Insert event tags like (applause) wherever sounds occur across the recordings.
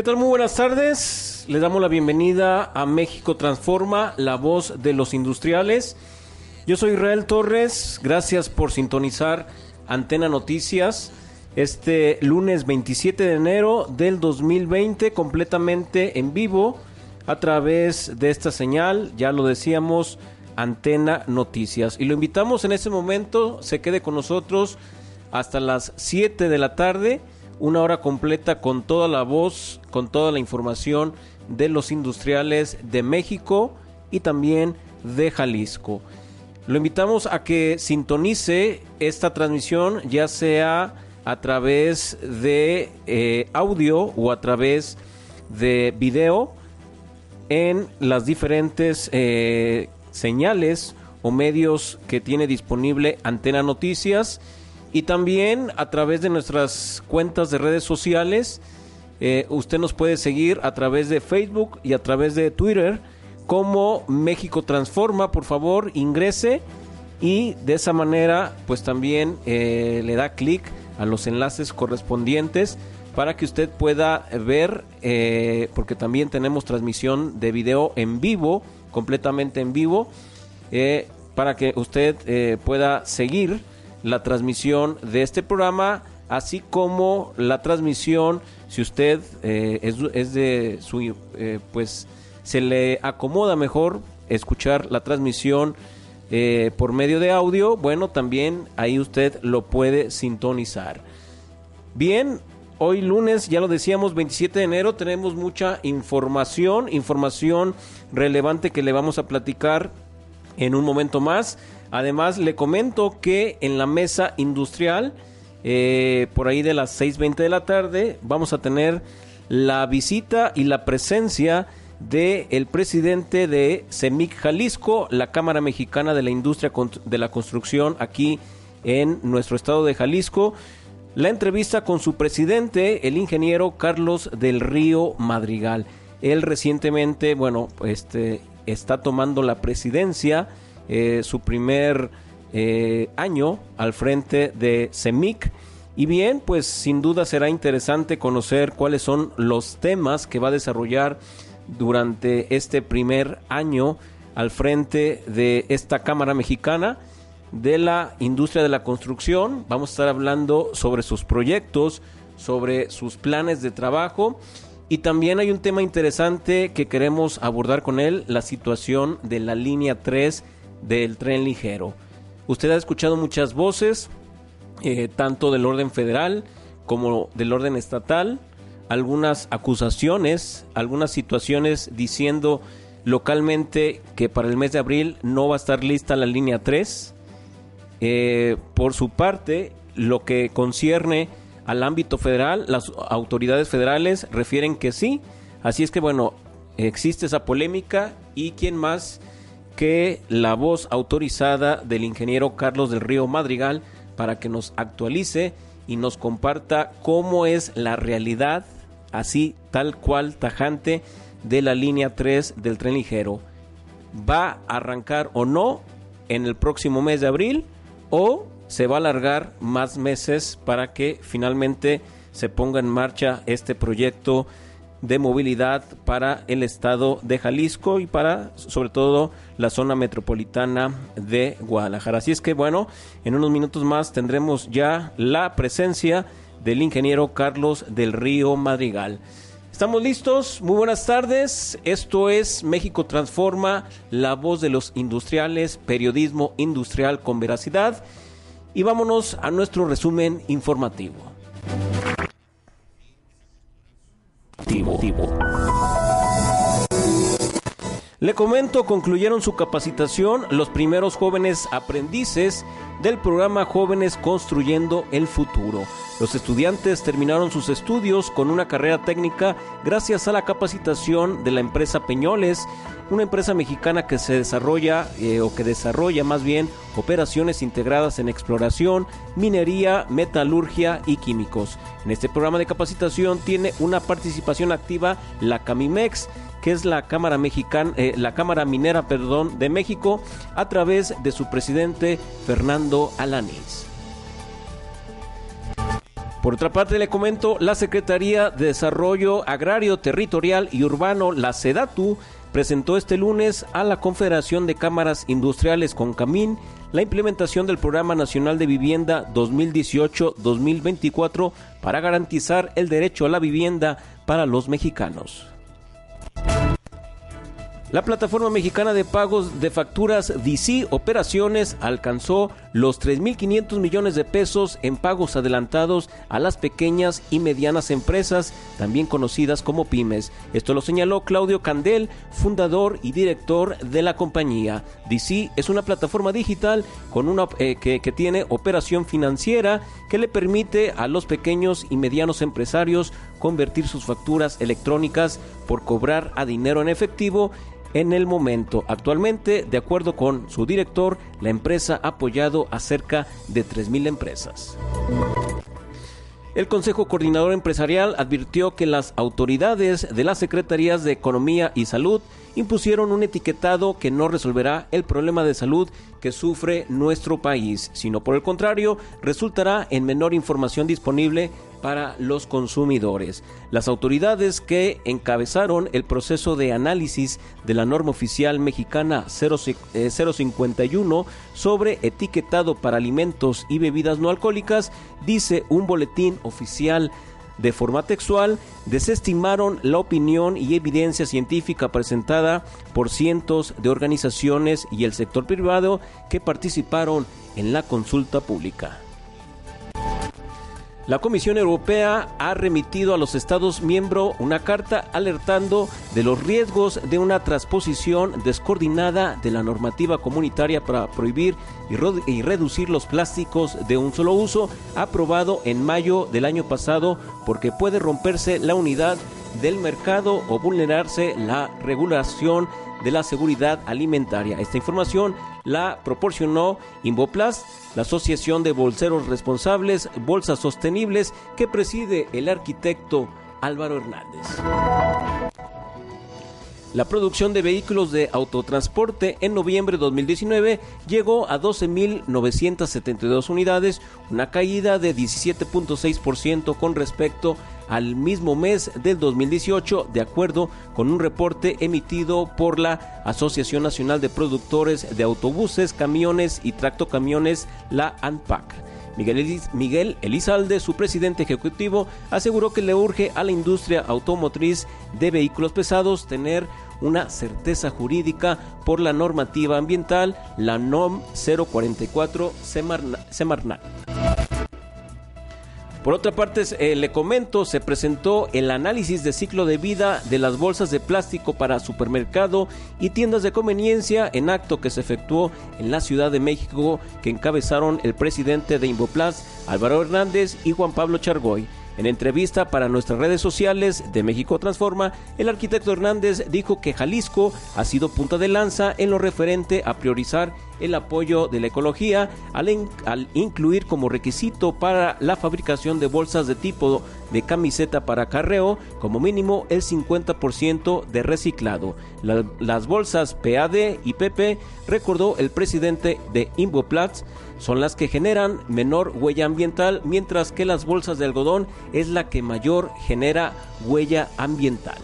¿Qué tal? Muy buenas tardes. Le damos la bienvenida a México Transforma, la voz de los industriales. Yo soy Israel Torres. Gracias por sintonizar Antena Noticias este lunes 27 de enero del 2020 completamente en vivo a través de esta señal, ya lo decíamos, Antena Noticias. Y lo invitamos en este momento, se quede con nosotros hasta las 7 de la tarde una hora completa con toda la voz, con toda la información de los industriales de México y también de Jalisco. Lo invitamos a que sintonice esta transmisión ya sea a través de eh, audio o a través de video en las diferentes eh, señales o medios que tiene disponible Antena Noticias y también a través de nuestras cuentas de redes sociales. Eh, usted nos puede seguir a través de Facebook y a través de Twitter como México Transforma. Por favor, ingrese y de esa manera pues también eh, le da clic a los enlaces correspondientes para que usted pueda ver, eh, porque también tenemos transmisión de video en vivo, completamente en vivo, para que usted pueda seguir la transmisión de este programa, así como la transmisión, si usted eh, es, de su, eh, pues se le acomoda mejor escuchar la transmisión eh, por medio de audio, bueno, también ahí usted lo puede sintonizar. Bien, hoy lunes, ya lo decíamos, 27 de enero, tenemos mucha información, información relevante que le vamos a platicar en un momento más. Además, le comento que en la mesa industrial, eh, por ahí de las 6.20 de la tarde, vamos a tener la visita y la presencia del el presidente de CEMIC Jalisco, la Cámara Mexicana de la Industria de la Construcción aquí en nuestro estado de Jalisco. La entrevista con su presidente, el ingeniero Carlos del Río Madrigal. Él recientemente, bueno, este, está tomando la presidencia eh, su primer eh, año al frente de CEMIC. Y bien, pues sin duda será interesante conocer cuáles son los temas que va a desarrollar durante este primer año al frente de esta Cámara Mexicana de la industria de la construcción. Vamos a estar hablando sobre sus proyectos, sobre sus planes de trabajo y también hay un tema interesante que queremos abordar con él, la situación de la línea 3 del tren ligero. Usted ha escuchado muchas voces, eh, tanto del orden federal como del orden estatal, algunas acusaciones, algunas situaciones diciendo localmente que para el mes de abril no va a estar lista la línea 3. Eh, por su parte, lo que concierne al ámbito federal, las autoridades federales refieren que sí. Así es que bueno, existe esa polémica y quién más que la voz autorizada del ingeniero Carlos del Río Madrigal para que nos actualice y nos comparta cómo es la realidad, así tal cual tajante, de la línea 3 del tren ligero. ¿Va a arrancar o no en el próximo mes de abril o se va a alargar más meses para que finalmente se ponga en marcha este proyecto de movilidad para el estado de Jalisco y para sobre todo la zona metropolitana de Guadalajara. Así es que bueno, en unos minutos más tendremos ya la presencia del ingeniero Carlos del Río Madrigal. Estamos listos, muy buenas tardes. Esto es México Transforma, la voz de los industriales, periodismo industrial con veracidad. Y vámonos a nuestro resumen informativo. 地步。地步 Le comento, concluyeron su capacitación los primeros jóvenes aprendices del programa Jóvenes Construyendo el Futuro. Los estudiantes terminaron sus estudios con una carrera técnica gracias a la capacitación de la empresa Peñoles, una empresa mexicana que se desarrolla eh, o que desarrolla más bien operaciones integradas en exploración, minería, metalurgia y químicos. En este programa de capacitación tiene una participación activa la Camimex que es la Cámara Mexicana, eh, la Cámara Minera, perdón, de México, a través de su presidente Fernando Alanis. Por otra parte, le comento, la Secretaría de Desarrollo Agrario, Territorial y Urbano, la SEDATU, presentó este lunes a la Confederación de Cámaras Industriales con Camín la implementación del Programa Nacional de Vivienda 2018-2024 para garantizar el derecho a la vivienda para los mexicanos. La plataforma mexicana de pagos de facturas DC Operaciones alcanzó los 3.500 millones de pesos en pagos adelantados a las pequeñas y medianas empresas, también conocidas como pymes. Esto lo señaló Claudio Candel, fundador y director de la compañía. DC es una plataforma digital con una, eh, que, que tiene operación financiera que le permite a los pequeños y medianos empresarios convertir sus facturas electrónicas por cobrar a dinero en efectivo en el momento. Actualmente, de acuerdo con su director, la empresa ha apoyado a cerca de 3.000 empresas. El Consejo Coordinador Empresarial advirtió que las autoridades de las Secretarías de Economía y Salud impusieron un etiquetado que no resolverá el problema de salud que sufre nuestro país, sino por el contrario, resultará en menor información disponible para los consumidores. Las autoridades que encabezaron el proceso de análisis de la norma oficial mexicana 051 eh, sobre etiquetado para alimentos y bebidas no alcohólicas, dice un boletín oficial de forma textual, desestimaron la opinión y evidencia científica presentada por cientos de organizaciones y el sector privado que participaron en la consulta pública. La Comisión Europea ha remitido a los Estados miembros una carta alertando de los riesgos de una transposición descoordinada de la normativa comunitaria para prohibir y, reducir los plásticos de un solo uso, aprobado en mayo del año pasado, porque puede romperse la unidad del mercado o vulnerarse la regulación de la seguridad alimentaria. Esta información la proporcionó Invoplast, la Asociación de Bolseros Responsables, Bolsas Sostenibles, que preside el arquitecto Álvaro Hernández. La producción de vehículos de autotransporte en noviembre de 2019 llegó a 12.972 unidades, una caída de 17.6% con respecto al mismo mes del 2018, de acuerdo con un reporte emitido por la Asociación Nacional de Productores de Autobuses, Camiones y Tractocamiones, la ANPAC. Miguel, Elizalde, su presidente ejecutivo, aseguró que le urge a la industria automotriz de vehículos pesados tener una certeza jurídica por la normativa ambiental, la NOM 044 Semarnat. Por otra parte, eh, le comento, se presentó el análisis de ciclo de vida de las bolsas de plástico para supermercado y tiendas de conveniencia en acto que se efectuó en la Ciudad de México que encabezaron el presidente de Invoplast, Álvaro Hernández y Juan Pablo Chargoy. En entrevista para nuestras redes sociales de México Transforma, el arquitecto Hernández dijo que Jalisco ha sido punta de lanza en lo referente a priorizar el apoyo de la ecología al, incluir como requisito para la fabricación de bolsas de tipo de camiseta para carreo como mínimo el 50% de reciclado. las bolsas PAD y PP, recordó el presidente de Invoplats, son las que generan menor huella ambiental, mientras que las bolsas de algodón es la que mayor genera huella ambiental.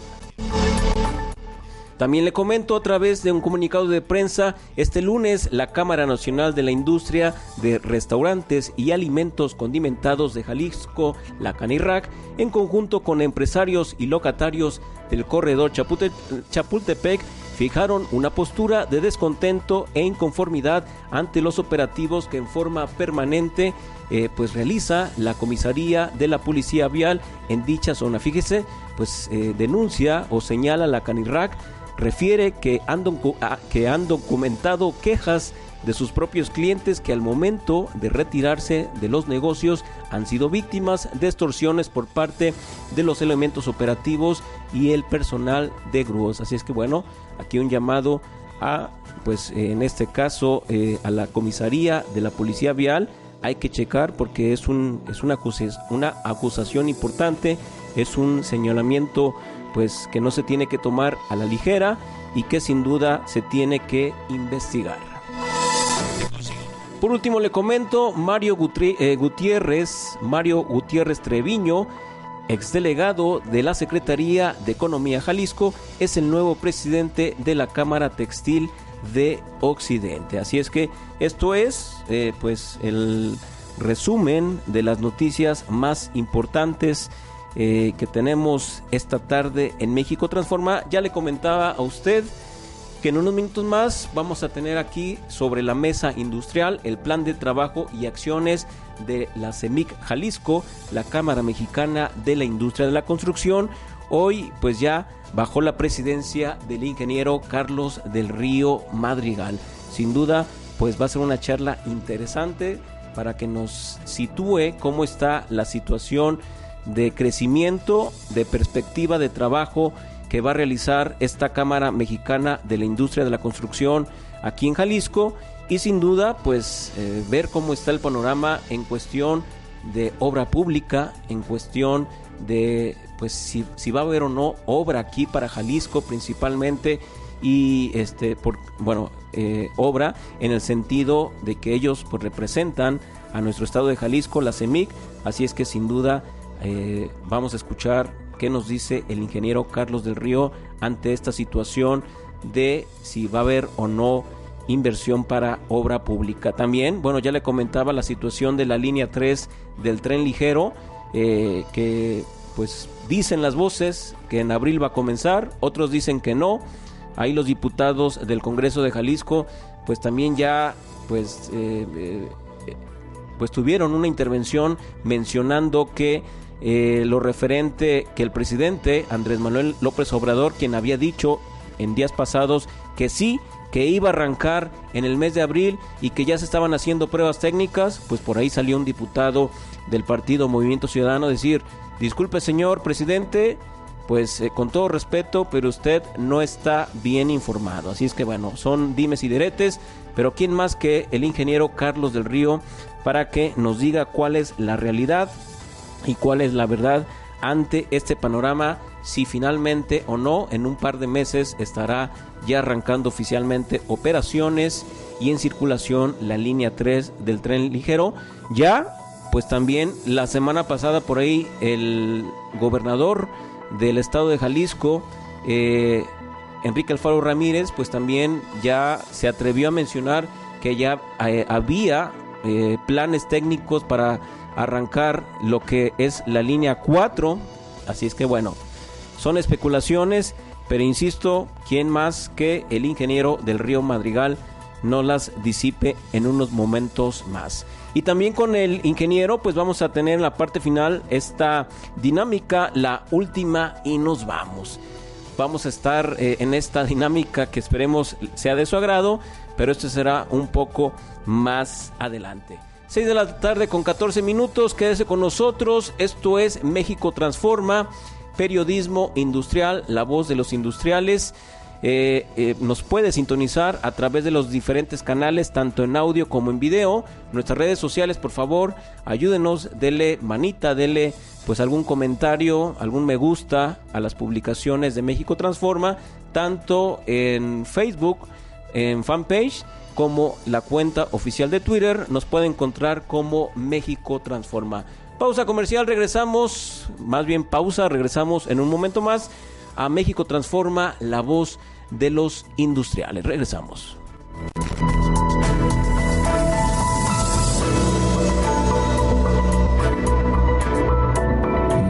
También le comento a través de un comunicado de prensa, este lunes la Cámara Nacional de la Industria de Restaurantes y Alimentos Condimentados de Jalisco, la Canirac, en conjunto con empresarios y locatarios del corredor Chapultepec, fijaron una postura de descontento e inconformidad ante los operativos que en forma permanente eh, pues realiza la comisaría de la policía vial en dicha zona. Fíjese, pues eh, denuncia o señala la Canirac, refiere que han, que han documentado quejas de sus propios clientes que al momento de retirarse de los negocios han sido víctimas de extorsiones por parte de los elementos operativos y el personal de grúas. Así es que bueno, aquí un llamado a, pues en este caso, eh, a la comisaría de la policía vial. Hay que checar porque es, un, es una, una acusación importante, es un señalamiento pues que no se tiene que tomar a la ligera y que sin duda se tiene que investigar. Por último le comento, Mario eh, Gutiérrez, Mario Gutiérrez Treviño, exdelegado de la Secretaría de Economía Jalisco, es el nuevo presidente de la Cámara Textil de Occidente. Así es que esto es eh, pues el resumen de las noticias más importantes eh, que tenemos esta tarde en México Transforma. Ya le comentaba a usted que en unos minutos más vamos a tener aquí sobre la mesa industrial el plan de trabajo y acciones de la CEMIC Jalisco, la Cámara Mexicana de la Industria de la Construcción. Hoy pues ya bajo la presidencia del ingeniero Carlos del Río Madrigal. Sin duda pues va a ser una charla interesante para que nos sitúe cómo está la situación de crecimiento, de perspectiva de trabajo que va a realizar esta Cámara Mexicana de la Industria de la Construcción aquí en Jalisco y sin duda pues eh, ver cómo está el panorama en cuestión de obra pública, en cuestión de pues si, si va a haber o no obra aquí para Jalisco principalmente y este por bueno eh, obra en el sentido de que ellos pues representan a nuestro estado de Jalisco la CEMIC. Así es que sin duda eh, vamos a escuchar qué nos dice el ingeniero Carlos del Río ante esta situación de si va a haber o no inversión para obra pública. También, bueno, ya le comentaba la situación de la línea 3 del tren ligero, eh, que pues dicen las voces que en abril va a comenzar, otros dicen que no. Ahí los diputados del Congreso de Jalisco, pues también ya, pues, eh, pues tuvieron una intervención mencionando que eh, lo referente que el presidente Andrés Manuel López Obrador, quien había dicho en días pasados que sí, que iba a arrancar en el mes de abril y que ya se estaban haciendo pruebas técnicas, pues por ahí salió un diputado del partido Movimiento Ciudadano a decir, disculpe señor presidente, pues eh, con todo respeto, pero usted no está bien informado. Así es que bueno, son dimes y diretes, pero ¿quién más que el ingeniero Carlos del Río para que nos diga cuál es la realidad y cuál es la verdad ante este panorama si finalmente o no en un par de meses estará ya arrancando oficialmente operaciones y en circulación la línea 3 del tren ligero. Ya, pues también la semana pasada por ahí el gobernador del estado de Jalisco, eh, Enrique Alfaro Ramírez, pues también ya se atrevió a mencionar que ya eh, había eh, planes técnicos para arrancar lo que es la línea 4. Así es que bueno, son especulaciones, pero insisto, ¿quién más que el ingeniero del río Madrigal no las disipe en unos momentos más? Y también con el ingeniero, pues vamos a tener en la parte final esta dinámica, la última y nos vamos. Vamos a estar eh, en esta dinámica que esperemos sea de su agrado, pero esto será un poco más adelante. 6 de la tarde con 14 minutos, quédese con nosotros. Esto es México Transforma, periodismo industrial, la voz de los industriales. Eh, eh, nos puede sintonizar a través de los diferentes canales, tanto en audio como en video. Nuestras redes sociales, por favor, ayúdenos, dele manita, dele pues algún comentario, algún me gusta a las publicaciones de México Transforma, tanto en Facebook, en fanpage, como la cuenta oficial de Twitter. Nos puede encontrar como México Transforma. Pausa comercial, regresamos, más bien pausa, regresamos en un momento más a México Transforma, la voz de los industriales. Regresamos.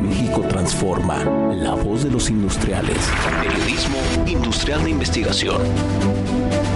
México Transforma, la voz de los industriales. Periodismo industrial de investigación.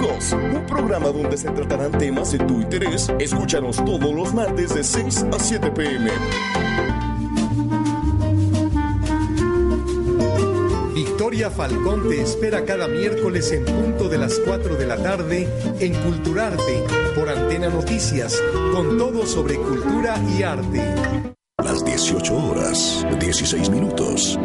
Un programa donde se tratarán temas de tu interés. Escúchanos todos los martes de 6 a 7 pm. Victoria Falcón te espera cada miércoles en punto de las 4 de la tarde en Culturarte por Antena Noticias, con todo sobre cultura y arte. Las 18 horas, 16 minutos.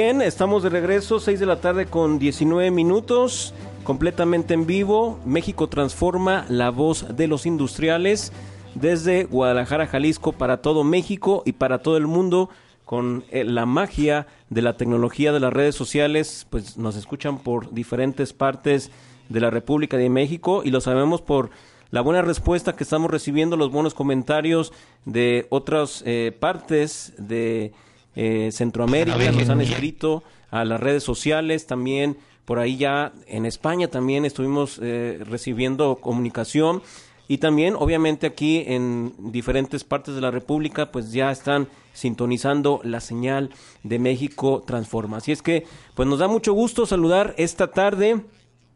Bien, estamos de regreso, 6 de la tarde con 19 minutos, completamente en vivo. México transforma la voz de los industriales desde Guadalajara, Jalisco, para todo México y para todo el mundo. Con eh, la magia de la tecnología de las redes sociales, pues nos escuchan por diferentes partes de la República de México y lo sabemos por la buena respuesta que estamos recibiendo, los buenos comentarios de otras eh, partes de eh, Centroamérica, nos han escrito a las redes sociales también, por ahí ya en España también estuvimos eh, recibiendo comunicación y también obviamente aquí en diferentes partes de la República pues ya están sintonizando la señal de México Transforma. Así es que pues nos da mucho gusto saludar esta tarde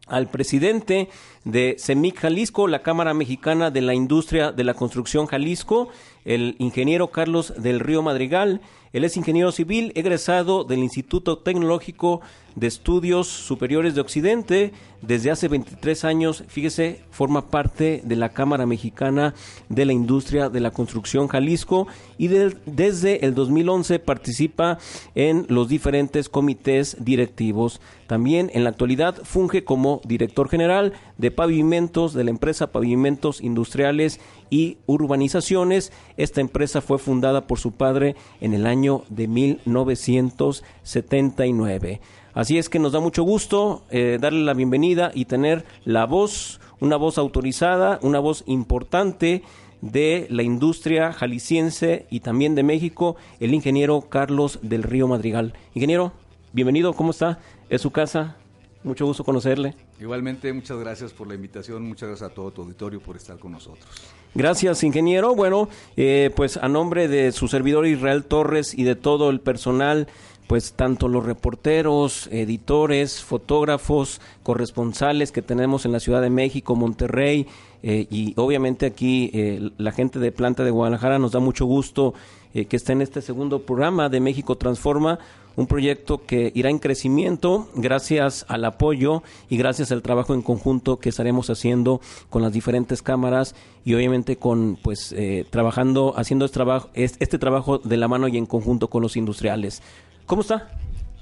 al presidente de CEMIC Jalisco, la Cámara Mexicana de la Industria de la Construcción Jalisco, el ingeniero Carlos del Río Madrigal. Él es ingeniero civil, egresado del Instituto Tecnológico de Estudios Superiores de Occidente. Desde hace 23 años, fíjese, forma parte de la Cámara Mexicana de la Industria de la Construcción Jalisco y desde el 2011 participa en los diferentes comités directivos. También en la actualidad funge como director general de pavimentos de la empresa Pavimentos Industriales y Urbanizaciones. Esta empresa fue fundada por su padre en el año de 1979. Así es que nos da mucho gusto eh, darle la bienvenida y tener la voz, una voz autorizada, una voz importante de la industria jalisciense y también de México, el ingeniero Carlos del Río Madrigal. Ingeniero, bienvenido, ¿cómo está? Es su casa, mucho gusto conocerle. Igualmente, muchas gracias por la invitación, muchas gracias a todo tu auditorio por estar con nosotros. Gracias, ingeniero. Bueno, eh, pues a nombre de su servidor Israel Torres y de todo el personal pues tanto los reporteros, editores, fotógrafos, corresponsales que tenemos en la Ciudad de México, Monterrey eh, y obviamente aquí eh, la gente de Planta de Guadalajara nos da mucho gusto eh, que esté en este segundo programa de México Transforma, un proyecto que irá en crecimiento gracias al apoyo y gracias al trabajo en conjunto que estaremos haciendo con las diferentes cámaras y obviamente con pues trabajando haciendo este trabajo este trabajo de la mano y en conjunto con los industriales. ¿Cómo está?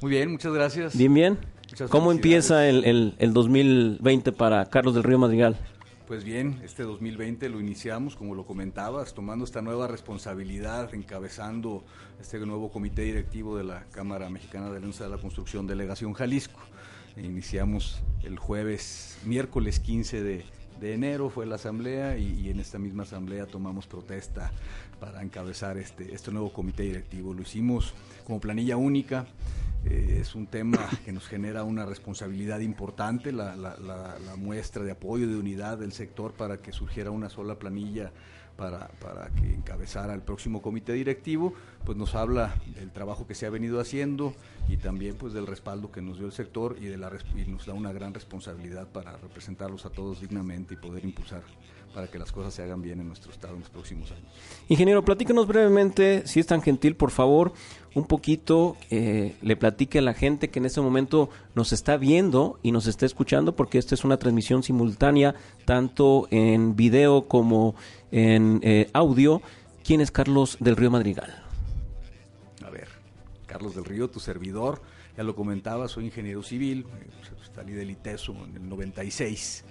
Muy bien, muchas gracias. Bien, bien. ¿Cómo empieza el, el, el, 2020 para Carlos del Río Madrigal? Pues bien, este 2020 lo iniciamos, como lo comentabas, tomando esta nueva responsabilidad, encabezando este nuevo comité directivo de la Cámara Mexicana de Alianza de la Construcción Delegación Jalisco. Iniciamos el jueves, miércoles 15 de, de enero fue la asamblea y, en esta misma asamblea tomamos protesta para encabezar este, este nuevo comité directivo. Lo hicimos como planilla única. Eh, es un tema que nos genera una responsabilidad importante, la, la, muestra de apoyo, de unidad del sector para que surgiera una sola planilla para, para, que encabezara el próximo comité directivo, pues nos habla del trabajo que se ha venido haciendo y también pues del respaldo que nos dio el sector y, de la, y nos da una gran responsabilidad para representarlos a todos dignamente y poder impulsar para que las cosas se hagan bien en nuestro estado en los próximos años. Ingeniero, platícanos brevemente, si es tan gentil, por favor, un poquito, eh, le platique a la gente que en este momento nos está viendo y nos está escuchando, porque esta es una transmisión simultánea, tanto en video como en eh, audio. ¿Quién es Carlos del Río Madrigal? A ver, Carlos del Río, tu servidor, ya lo comentaba, soy ingeniero civil, salí del ITESO en el 96.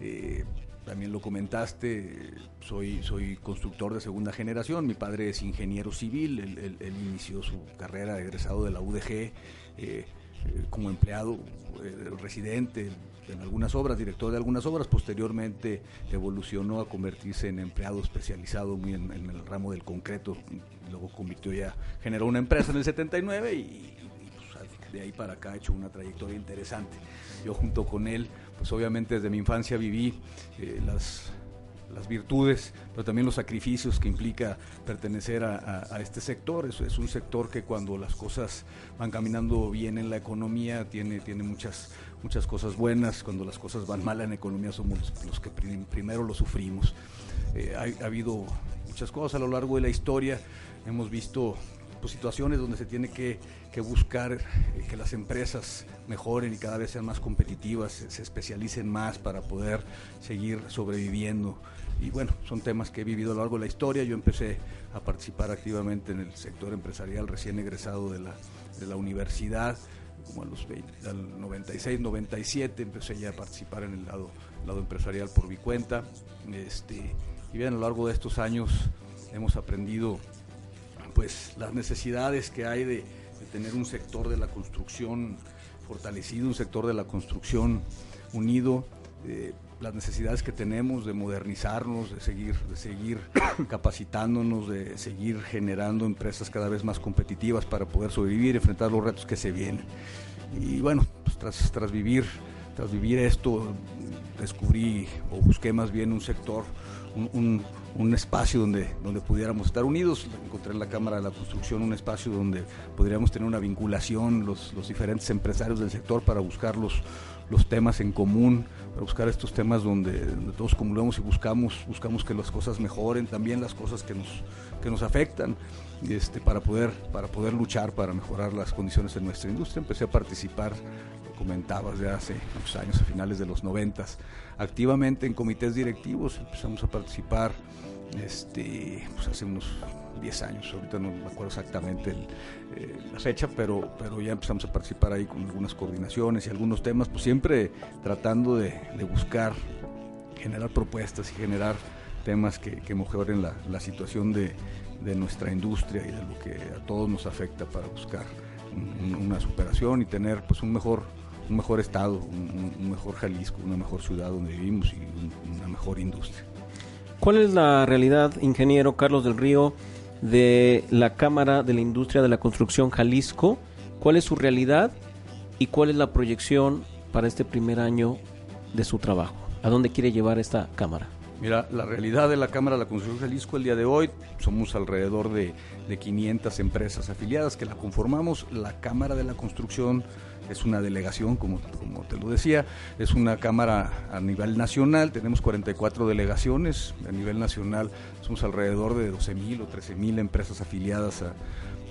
Eh, también lo comentaste, soy, soy constructor de segunda generación, mi padre es ingeniero civil, él, inició su carrera egresado de la UDG eh, eh, como empleado eh, residente en algunas obras, director de algunas obras, posteriormente evolucionó a convertirse en empleado especializado muy en, el ramo del concreto, luego convirtió ya, generó una empresa en el 79 y, y pues, de ahí para acá ha hecho una trayectoria interesante. Yo junto con él pues obviamente desde mi infancia viví eh, las, las, virtudes, pero también los sacrificios que implica pertenecer a, este sector. Es, un sector que cuando las cosas van caminando bien en la economía tiene, tiene muchas, muchas cosas buenas, cuando las cosas van mal en la economía somos los, que prim, primero lo sufrimos. Eh, ha habido muchas cosas a lo largo de la historia, hemos visto pues, situaciones donde se tiene que, que buscar eh, que las empresas mejoren y cada vez sean más competitivas, se, se, especialicen más para poder seguir sobreviviendo. Y bueno, son temas que he vivido a lo largo de la historia. Yo empecé a participar activamente en el sector empresarial recién egresado de la, de la universidad, como a los 20, al 96, 97, empecé ya a participar en el lado, lado empresarial por mi cuenta. Este, y bien, a lo largo de estos años hemos aprendido pues las necesidades que hay de, tener un sector de la construcción fortalecido, un sector de la construcción unido, eh, las necesidades que tenemos de modernizarnos, de seguir, de seguir (coughs) capacitándonos, de seguir generando empresas cada vez más competitivas para poder sobrevivir, enfrentar los retos que se vienen. Y bueno, pues tras, tras vivir, tras vivir esto, descubrí o busqué más bien un sector, un un espacio donde, donde pudiéramos estar unidos. Encontré en la Cámara de la Construcción un espacio donde podríamos tener una vinculación, los, los diferentes empresarios del sector para buscar los, los temas en común, para buscar estos temas donde, todos acumulamos y buscamos, buscamos que las cosas mejoren, también las cosas que nos, que nos afectan, este, para, poder, para poder luchar, para mejorar las condiciones de nuestra industria. Empecé a participar comentabas ya hace muchos años, a finales de los noventas, activamente en comités directivos, empezamos a participar este, pues hace unos 10 años, ahorita no me acuerdo exactamente eh, la fecha, pero, pero ya empezamos a participar ahí con algunas coordinaciones y algunos temas, pues siempre tratando de, buscar, generar propuestas y generar temas que, mejoren la, situación de, nuestra industria y de lo que a todos nos afecta para buscar una superación y tener pues un mejor un mejor estado, un, mejor Jalisco, una mejor ciudad donde vivimos y una mejor industria. ¿Cuál es la realidad, ingeniero Carlos del Río, de la Cámara de la Industria de la Construcción Jalisco? ¿Cuál es su realidad y cuál es la proyección para este primer año de su trabajo? ¿A dónde quiere llevar esta Cámara? Mira, la realidad de la Cámara de la Construcción Jalisco el día de hoy, somos alrededor de, de 500 empresas afiliadas que la conformamos. La Cámara de la Construcción es una delegación, como, como te lo decía, es una cámara a nivel nacional, tenemos 44 delegaciones, a nivel nacional somos alrededor de 12.000 o 13.000 empresas afiliadas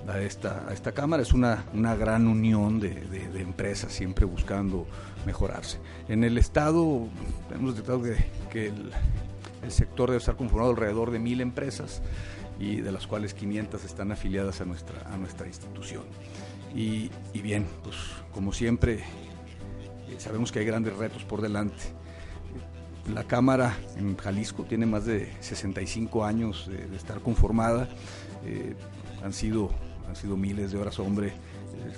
a, esta, a esta cámara, es una, una gran unión de, empresas siempre buscando mejorarse. En el Estado hemos detectado que, que el, el sector debe estar conformado alrededor de mil empresas y de las cuales 500 están afiliadas a nuestra, a nuestra institución. Y, bien, pues como siempre, eh, sabemos que hay grandes retos por delante. La Cámara en Jalisco tiene más de 65 años de, estar conformada. Eh, han, sido, han sido miles de horas hombre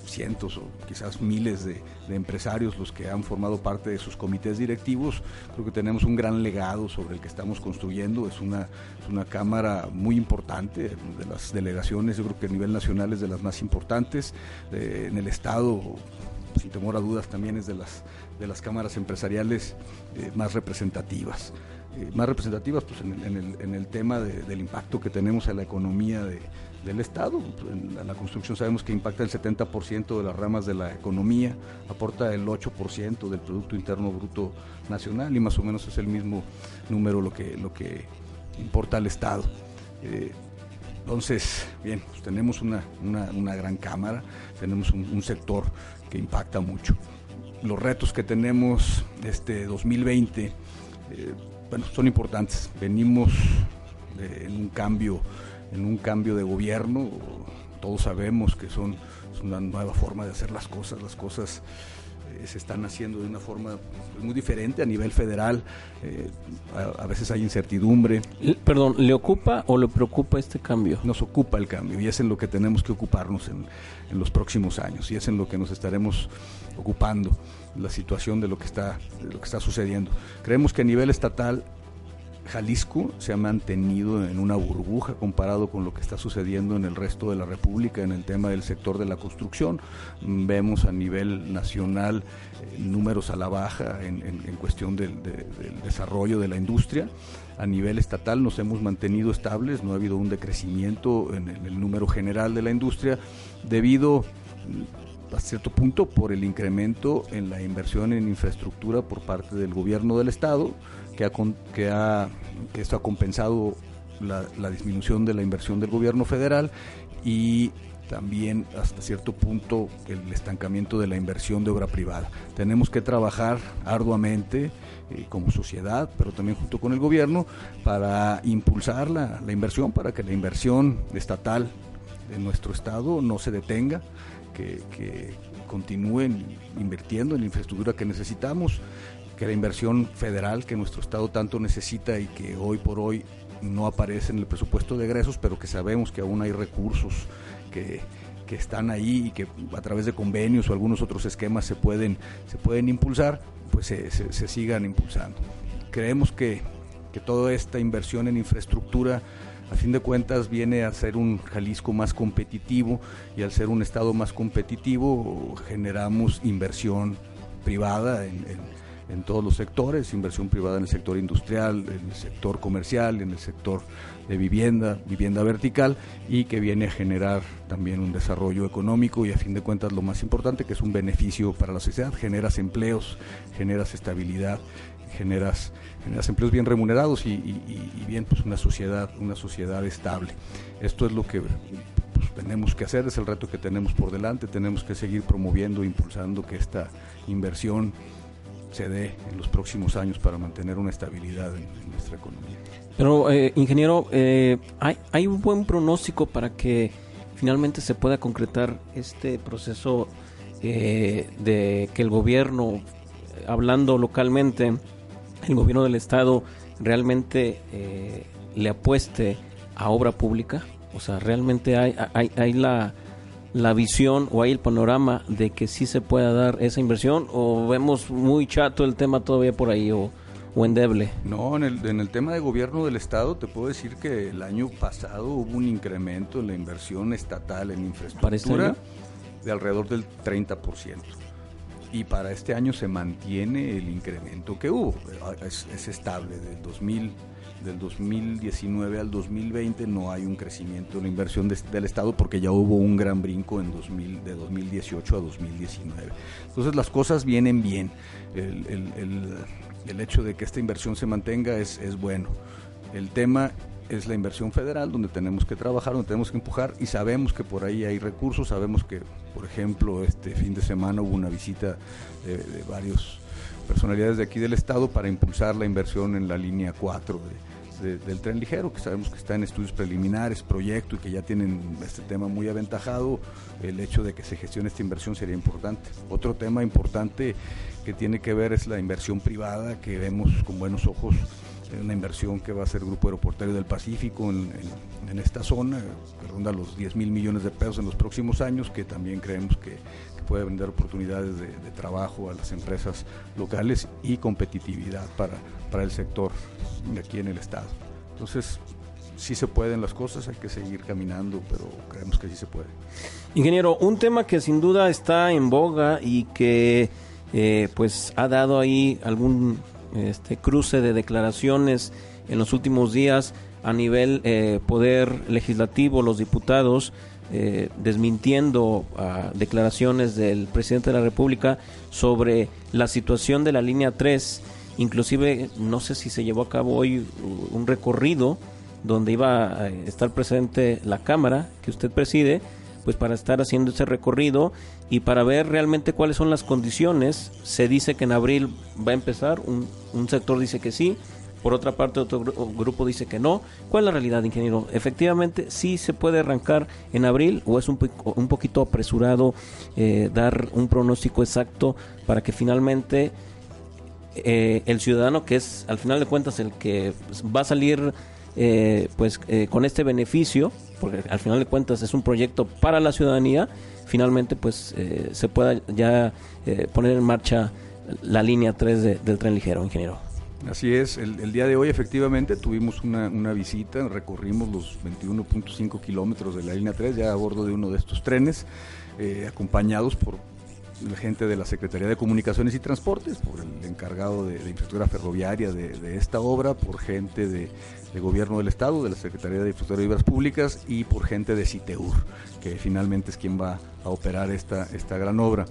cientos o quizás miles de, empresarios los que han formado parte de sus comités directivos. Creo que tenemos un gran legado sobre el que estamos construyendo. Es una, una cámara muy importante de las delegaciones, yo creo que a nivel nacional es de las más importantes. Eh, en el Estado, sin temor a dudas, también es de las, de las cámaras empresariales eh, más representativas. Eh, más representativas pues, en, el, tema del impacto que tenemos en la economía de, del Estado. En la construcción sabemos que impacta el 70% de las ramas de la economía, aporta el 8% del Producto Interno Bruto Nacional y más o menos es el mismo número lo que, lo que importa al Estado. Eh, entonces, bien, pues tenemos una, gran cámara, tenemos un, sector que impacta mucho. Los retos que tenemos este 2020, eh, bueno, son importantes. Venimos en un cambio en un cambio de gobierno. Todos sabemos que son es una nueva forma de hacer las cosas. Las cosas eh, se están haciendo de una forma muy diferente a nivel federal. Eh, a, veces hay incertidumbre. Perdón, ¿le ocupa o le preocupa este cambio? Nos ocupa el cambio y es en lo que tenemos que ocuparnos en, en los próximos años y es en lo que nos estaremos ocupando la situación de lo que está de lo que está sucediendo. Creemos que a nivel estatal Jalisco se ha mantenido en una burbuja comparado con lo que está sucediendo en el resto de la República en el tema del sector de la construcción. Vemos a nivel nacional eh, números a la baja en, cuestión del, desarrollo de la industria. A nivel estatal nos hemos mantenido estables, no ha habido un decrecimiento en el, número general de la industria debido a cierto punto por el incremento en la inversión en infraestructura por parte del gobierno del estado que, ha, que, ha, esto ha compensado la, disminución de la inversión del gobierno federal y también hasta cierto punto el estancamiento de la inversión de obra privada. Tenemos que trabajar arduamente eh, como sociedad, pero también junto con el gobierno, para impulsar la, la, inversión, para que la inversión estatal de nuestro estado no se detenga, que, que continúen invirtiendo en la infraestructura que necesitamos que la inversión federal que nuestro Estado tanto necesita y que hoy por hoy no aparece en el presupuesto de egresos, pero que sabemos que aún hay recursos que, están ahí y que a través de convenios o algunos otros esquemas se pueden, se pueden impulsar, pues se, se, sigan impulsando. Creemos que, que toda esta inversión en infraestructura a fin de cuentas viene a ser un Jalisco más competitivo y al ser un estado más competitivo generamos inversión privada en, en todos los sectores, inversión privada en el sector industrial, en el sector comercial, en el sector de vivienda, vivienda vertical y que viene a generar también un desarrollo económico y a fin de cuentas lo más importante que es un beneficio para la sociedad, generas empleos, generas estabilidad, generas, generas empleos bien remunerados y, bien pues una sociedad, una sociedad estable. Esto es lo que pues, tenemos que hacer, es el reto que tenemos por delante, tenemos que seguir promoviendo, impulsando que esta inversión se dé en los próximos años para mantener una estabilidad en, nuestra economía. Pero, eh, ingeniero, eh, ¿hay, ¿hay un buen pronóstico para que finalmente se pueda concretar este proceso eh, de que el gobierno, hablando localmente, el gobierno del Estado realmente le apueste a obra pública? O sea, realmente hay la la visión o hay el panorama de que sí se pueda dar esa inversión o vemos muy chato el tema todavía por ahí o, o endeble? No, en el, en el tema de gobierno del Estado te puedo decir que el año pasado hubo un incremento en la inversión estatal en infraestructura de alrededor del 30%. Y para este año se mantiene el incremento que hubo. Es, es estable del 2000 del 2019 al 2020 no hay un crecimiento en la inversión del Estado porque ya hubo un gran brinco en 2000, de 2018 a 2019. Entonces las cosas vienen bien. El, el, el, hecho de que esta inversión se mantenga es, es bueno. El tema es la inversión federal donde tenemos que trabajar, donde tenemos que empujar y sabemos que por ahí hay recursos, sabemos que, por ejemplo, este fin de semana hubo una visita de, de varios personalidades de aquí del Estado para impulsar la inversión en la línea 4 de, del tren ligero, que sabemos que está en estudios preliminares, proyecto y que ya tienen este tema muy aventajado, el hecho de que se gestione esta inversión sería importante. Otro tema importante que tiene que ver es la inversión privada, que vemos con buenos ojos una inversión que va a ser el Grupo Aeroportuario del Pacífico en, esta zona, que ronda los 10 mil millones de pesos en los próximos años, que también creemos que, puede brindar oportunidades de, de, trabajo a las empresas locales y competitividad para, para el sector aquí en el Estado. Entonces, sí se pueden las cosas, hay que seguir caminando, pero creemos que sí se puede. Ingeniero, un tema que sin duda está en boga y que eh, pues ha dado ahí algún este, cruce de declaraciones en los últimos días a nivel eh, poder legislativo, los diputados eh, desmintiendo declaraciones del presidente de la República sobre la situación de la línea 3 Inclusive, no sé si se llevó a cabo hoy un recorrido donde iba a estar presente la Cámara que usted preside, pues para estar haciendo ese recorrido y para ver realmente cuáles son las condiciones. Se dice que en abril va a empezar, un, un sector dice que sí, por otra parte otro grupo dice que no. ¿Cuál es la realidad, ingeniero? Efectivamente, sí se puede arrancar en abril o es un, un poquito apresurado eh, dar un pronóstico exacto para que finalmente eh, el ciudadano que es al final de cuentas el que va a salir eh, pues eh, con este beneficio porque al final de cuentas es un proyecto para la ciudadanía finalmente pues se pueda ya poner en marcha la línea 3 del tren ligero ingeniero. Así es, el, día de hoy efectivamente tuvimos una, visita, recorrimos los 21.5 kilómetros de la línea 3 ya a bordo de uno de estos trenes, acompañados por gente de la Secretaría de Comunicaciones y Transportes, por el encargado de, infraestructura ferroviaria de, esta obra, por gente de, Gobierno del Estado, de la Secretaría de Infraestructura y Obras Públicas y por gente de CITEUR, que finalmente es quien va a operar esta, esta gran obra.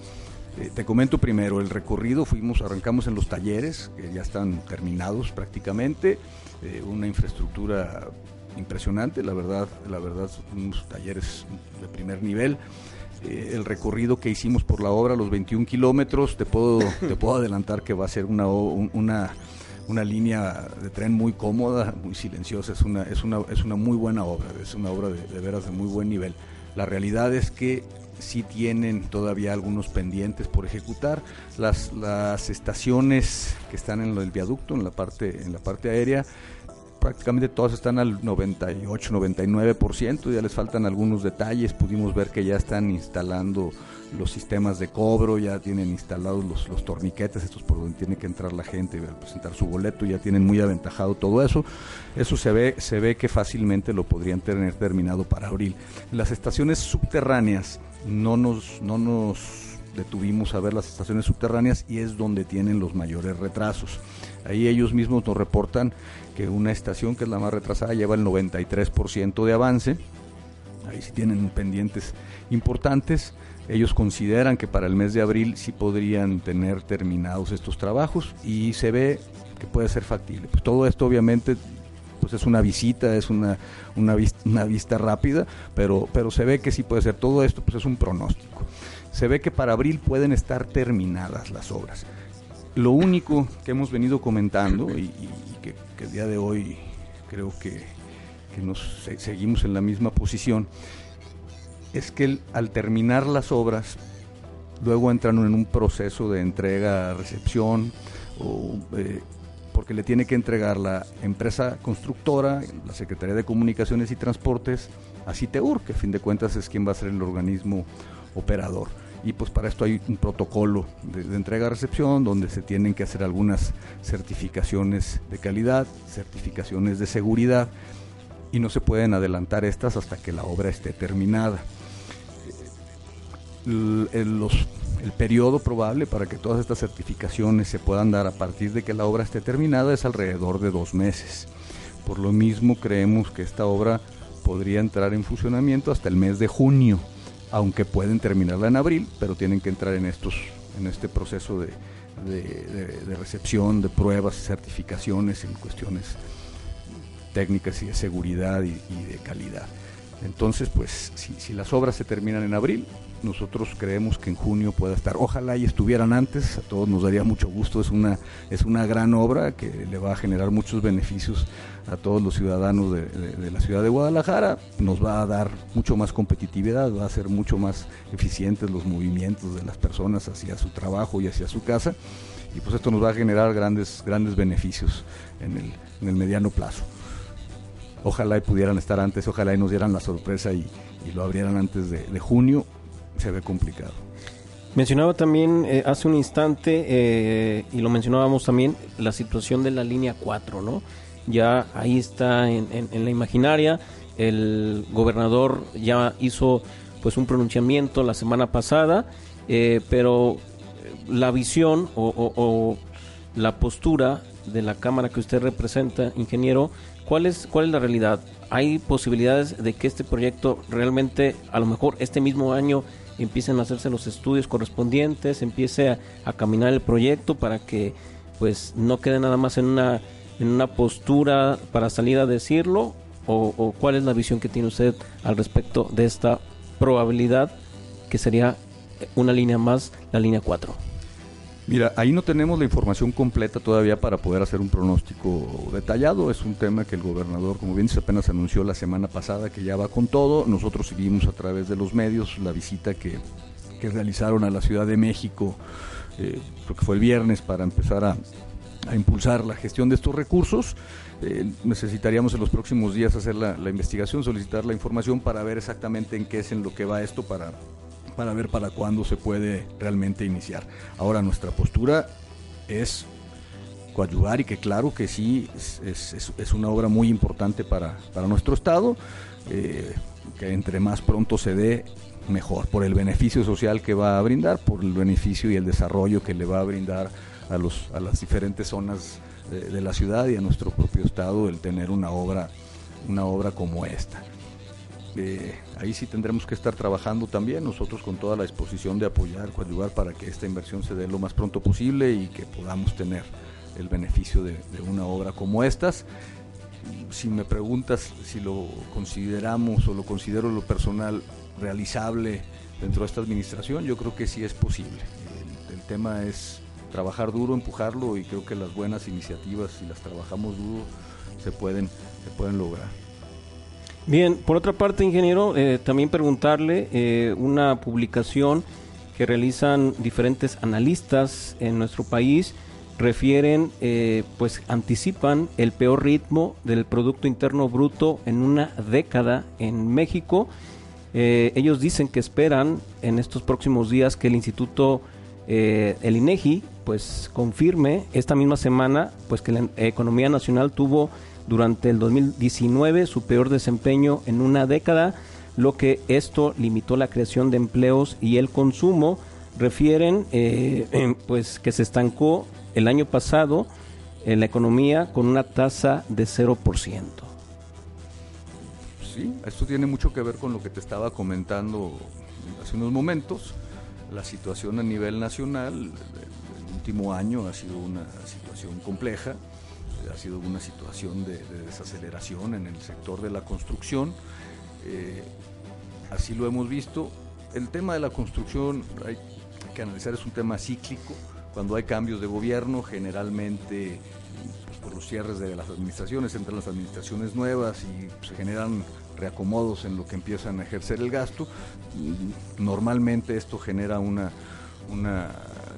Eh, te comento primero, el recorrido fuimos, arrancamos en los talleres, que ya están terminados prácticamente, eh, una infraestructura impresionante, la verdad, la verdad, unos talleres de primer nivel. Eh, el recorrido que hicimos por la obra, los 21 kilómetros, te puedo, te puedo adelantar que va a ser una, una, una línea de tren muy cómoda, muy silenciosa, es una, es una, es una muy buena obra, es una obra de, veras de muy buen nivel. La realidad es que sí tienen todavía algunos pendientes por ejecutar. Las, las estaciones que están en el viaducto, en la parte, en la parte aérea, prácticamente todas están al 98, 99%, ya les faltan algunos detalles, pudimos ver que ya están instalando los sistemas de cobro, ya tienen instalados los, los torniquetes, estos por donde tiene que entrar la gente y presentar su boleto, ya tienen muy aventajado todo eso. Eso se ve, se ve que fácilmente lo podrían tener terminado para abril. Las estaciones subterráneas no nos, no nos detuvimos a ver las estaciones subterráneas y es donde tienen los mayores retrasos. Ahí ellos mismos nos reportan que una estación que es la más retrasada lleva el 93% de avance. Ahí sí tienen pendientes importantes. Ellos consideran que para el mes de abril sí podrían tener terminados estos trabajos y se ve que puede ser factible. Pues todo esto obviamente pues es una visita, es una, una, vista, rápida, pero, pero se ve que sí puede ser. Todo esto pues es un pronóstico. Se ve que para abril pueden estar terminadas las obras lo único que hemos venido comentando y, que, el día de hoy creo que, nos seguimos en la misma posición es que al terminar las obras luego entran en un proceso de entrega, recepción, o, eh, porque le tiene que entregar la empresa constructora, la Secretaría de Comunicaciones y Transportes, a CITEUR, que a fin de cuentas es quien va a ser el organismo operador. Y pues para esto hay un protocolo de, entrega-recepción donde se tienen que hacer algunas certificaciones de calidad, certificaciones de seguridad, y no se pueden adelantar estas hasta que la obra esté terminada. El, los el periodo probable para que todas estas certificaciones se puedan dar a partir de que la obra esté terminada es alrededor de dos meses. Por lo mismo creemos que esta obra podría entrar en funcionamiento hasta el mes de junio, aunque pueden terminarla en abril, pero tienen que entrar en estos, en este proceso de, recepción, de pruebas, certificaciones en cuestiones técnicas y de seguridad y, de calidad. Entonces, pues, si las obras se terminan en abril, nosotros creemos que en junio pueda estar. Ojalá y estuvieran antes, a todos nos daría mucho gusto. Es una, es una gran obra que le va a generar muchos beneficios a todos los ciudadanos de, la ciudad de Guadalajara. Nos va a dar mucho más competitividad, va a ser mucho más eficientes los movimientos de las personas hacia su trabajo y hacia su casa. Y pues esto nos va a generar grandes, grandes beneficios en el, en el mediano plazo. Ojalá y pudieran estar antes, ojalá y nos dieran la sorpresa y, lo abrieran antes de, de junio se ve complicado. Mencionaba también eh, hace un instante, eh, y lo mencionábamos también, la situación de la línea 4, ¿no? Ya ahí está en, la imaginaria, el gobernador ya hizo pues un pronunciamiento la semana pasada, eh, pero la visión o, la postura de la Cámara que usted representa, ingeniero, ¿cuál es, cuál es la realidad? ¿Hay posibilidades de que este proyecto realmente, a lo mejor este mismo año, empiecen a hacerse los estudios correspondientes, empiece a, caminar el proyecto para que pues no quede nada más en una, en una postura para salir a decirlo o, cuál es la visión que tiene usted al respecto de esta probabilidad que sería una línea más, la línea 4. Mira, ahí no tenemos la información completa todavía para poder hacer un pronóstico detallado. Es un tema que el gobernador, como bien dice, apenas anunció la semana pasada que ya va con todo. Nosotros seguimos a través de los medios la visita que, realizaron a la Ciudad de México, eh, creo que fue el viernes, para empezar a, impulsar la gestión de estos recursos. Eh, necesitaríamos en los próximos días hacer la, la investigación, solicitar la información para ver exactamente en qué es en lo que va esto para para ver para cuándo se puede realmente iniciar. Ahora nuestra postura es coadyuvar y que claro que sí es, una obra muy importante para, nuestro Estado, eh, que entre más pronto se dé, mejor, por el beneficio social que va a brindar, por el beneficio y el desarrollo que le va a brindar a, los, a las diferentes zonas de, de la ciudad y a nuestro propio Estado el tener una obra, una obra como esta. Eh, ahí sí tendremos que estar trabajando también, nosotros con toda la disposición de apoyar, coadyuvar para que esta inversión se dé lo más pronto posible y que podamos tener el beneficio de, una obra como estas. Si me preguntas si lo consideramos o lo considero lo personal realizable dentro de esta administración, yo creo que sí es posible. El, el tema es trabajar duro, empujarlo y creo que las buenas iniciativas, si las trabajamos duro, se pueden, se pueden lograr. Bien, por otra parte, ingeniero, eh, también preguntarle eh, una publicación que realizan diferentes analistas en nuestro país refieren, eh, pues anticipan el peor ritmo del Producto Interno Bruto en una década en México. ellos dicen que esperan en estos próximos días que el Instituto, el INEGI, pues confirme esta misma semana, pues que la economía nacional tuvo durante el 2019 su peor desempeño en una década, lo que esto limitó la creación de empleos y el consumo. Refieren eh, pues que se estancó el año pasado en la economía con una tasa de 0%. Sí, esto tiene mucho que ver con lo que te estaba comentando hace unos momentos. La situación a nivel nacional, el último año ha sido una situación compleja ha sido una situación de, desaceleración en el sector de la construcción. Eh, así lo hemos visto. El tema de la construcción hay que analizar, es un tema cíclico. Cuando hay cambios de gobierno, generalmente pues, por los cierres de las administraciones, entran las administraciones nuevas y se generan reacomodos en lo que empiezan a ejercer el gasto. Normalmente esto genera una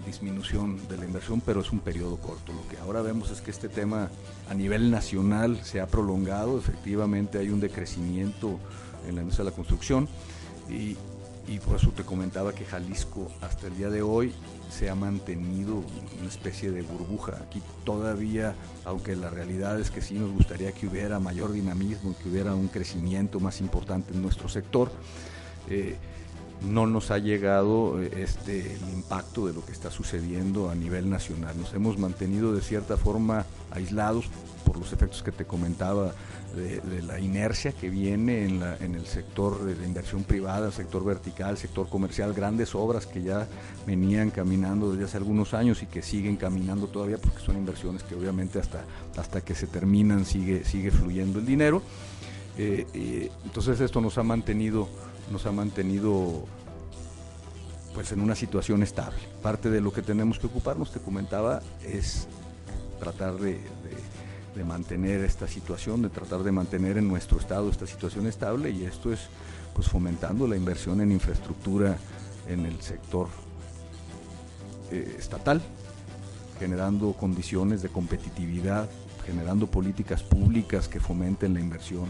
disminución de la inversión, pero es un periodo corto. Lo que ahora vemos es que este tema a nivel nacional se ha prolongado, efectivamente hay un decrecimiento en la industria de la construcción y, por eso te comentaba que Jalisco hasta el día de hoy se ha mantenido una especie de burbuja. Aquí todavía, aunque la realidad es que sí nos gustaría que hubiera mayor dinamismo, que hubiera un crecimiento más importante en nuestro sector, eh, no nos ha llegado eh, este el impacto de lo que está sucediendo a nivel nacional. Nos hemos mantenido de cierta forma aislados por los efectos que te comentaba de, la inercia que viene en, la, en el sector de, inversión privada, sector vertical, sector comercial, grandes obras que ya venían caminando desde hace algunos años y que siguen caminando todavía porque son inversiones que obviamente hasta, hasta que se terminan sigue, sigue fluyendo el dinero. Eh, eh, entonces esto nos ha mantenido, nos ha mantenido pues en una situación estable. Parte de lo que tenemos que ocuparnos, te comentaba, es tratar de, mantener esta situación, de tratar de mantener en nuestro estado esta situación estable y esto es pues fomentando la inversión en infraestructura en el sector eh, estatal, generando condiciones de competitividad, generando políticas públicas que fomenten la inversión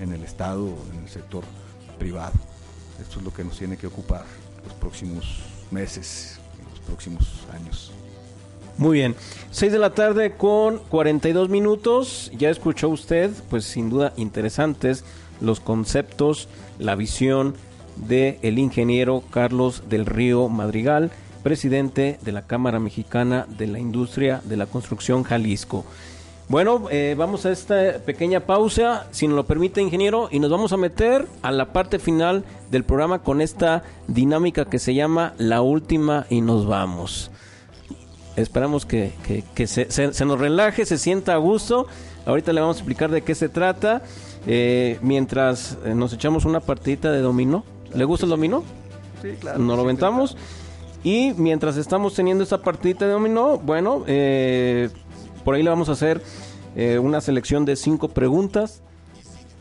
en el estado, en el sector privado. Esto es lo que nos tiene que ocupar los próximos meses, los próximos años. Muy bien, 6 de la tarde con 42 minutos. Ya escuchó usted, pues sin duda interesantes los conceptos, la visión de el ingeniero Carlos del Río Madrigal, presidente de la Cámara Mexicana de la Industria de la Construcción Jalisco. Bueno, eh, vamos a esta pequeña pausa, si nos lo permite, ingeniero, y nos vamos a meter a la parte final del programa con esta dinámica que se llama La Última y nos vamos. Esperamos que, que, que se, se, se, nos relaje, se sienta a gusto. Ahorita le vamos a explicar de qué se trata. Eh, mientras eh, nos echamos una partidita de dominó. ¿Le gusta el dominó? Sí, claro. Nos lo aventamos. Y mientras estamos teniendo esta partidita de dominó, bueno, eh, por ahí le vamos a hacer eh, una selección de cinco preguntas.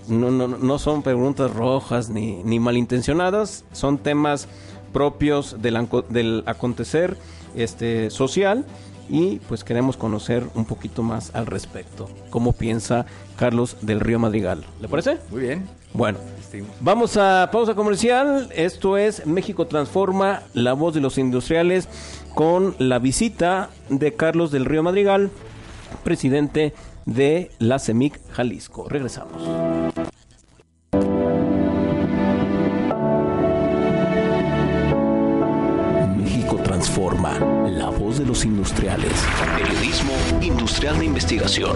No, no, no son preguntas rojas ni, ni malintencionadas, son temas propios del, del acontecer este, social y pues queremos conocer un poquito más al respecto. ¿Cómo piensa Carlos del Río Madrigal? ¿Le parece? Muy bien. Bueno, vamos a pausa comercial. Esto es México Transforma, la voz de los industriales, con la visita de Carlos del Río Madrigal, presidente de la CEMIC Jalisco. Regresamos. México Transforma, la voz de los industriales. Periodismo industrial de investigación.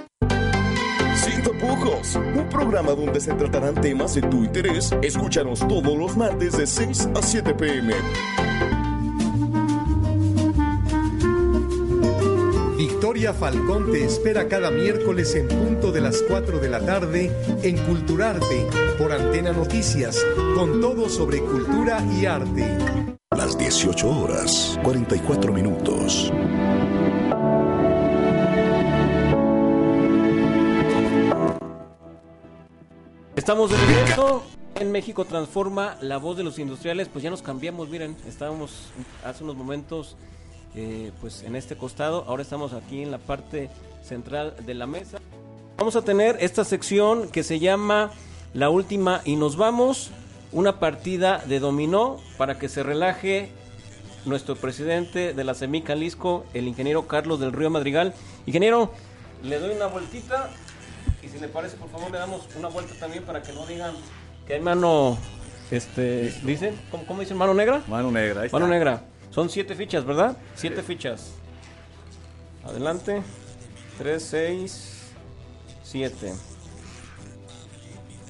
Un programa donde se tratarán temas de tu interés. Escúchanos todos los martes de 6 a 7 pm. Victoria Falcón te espera cada miércoles en punto de las 4 de la tarde en Culturarte por Antena Noticias, con todo sobre cultura y arte. Las 18 horas, 44 minutos. Estamos de en México Transforma, la voz de los industriales. Pues ya nos cambiamos, miren, estábamos hace unos momentos eh, pues en este costado. Ahora estamos aquí en la parte central de la mesa. Vamos a tener esta sección que se llama La Última y nos vamos. Una partida de dominó para que se relaje nuestro presidente de la SEMI Jalisco, el ingeniero Carlos del Río Madrigal. Ingeniero, le doy una vueltita si le parece, por favor, le damos una vuelta también para que no digan que hay mano, este, dicen, ¿cómo, cómo dicen? ¿Mano negra? Mano negra, ahí Mano está. negra. Son siete fichas, ¿verdad? Siete fichas. Adelante. Tres, seis, siete.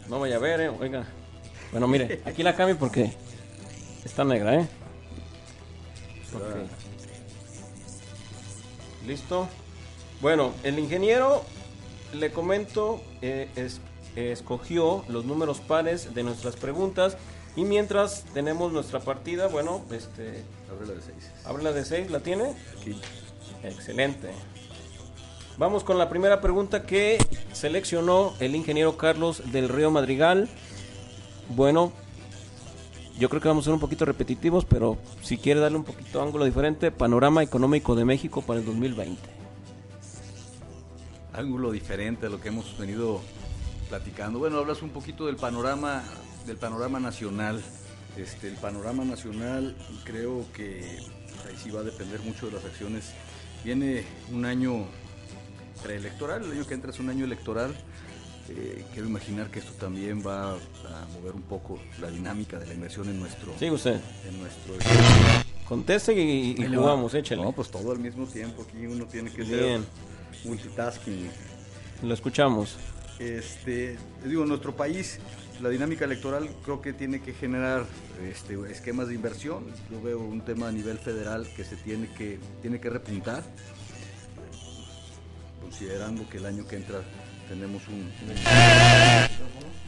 No vaya a ver, eh. Oiga. Bueno, mire, aquí la cambio porque está negra, ¿eh? Ok. Listo. Bueno, el ingeniero, le comento, eh, es- eh, escogió los números pares de nuestras preguntas y mientras tenemos nuestra partida, bueno, este, Ábrela de seis. Habla de 6, ¿la tiene? Aquí. Excelente. Vamos con la primera pregunta que seleccionó el ingeniero Carlos del Río Madrigal. Bueno, yo creo que vamos a ser un poquito repetitivos, pero si quiere darle un poquito de ángulo diferente, panorama económico de México para el 2020. Ángulo diferente a lo que hemos venido platicando. Bueno, hablas un poquito del panorama, del panorama nacional. Este, el panorama nacional creo que ahí sí va a depender mucho de las acciones. Viene un año preelectoral, el año que entra es un año electoral. Eh, quiero imaginar que esto también va a mover un poco la dinámica de la inversión en nuestro, Sí, usted. en nuestro Conteste y, jugamos, échale. No, pues todo al mismo tiempo. Aquí uno tiene que Bien. ser multitasking. Lo escuchamos. Este, digo, nuestro país, la dinámica electoral creo que tiene que generar este, esquemas de inversión. Yo veo un tema a nivel federal que se tiene que, tiene que repuntar, considerando que el año que entra tenemos un...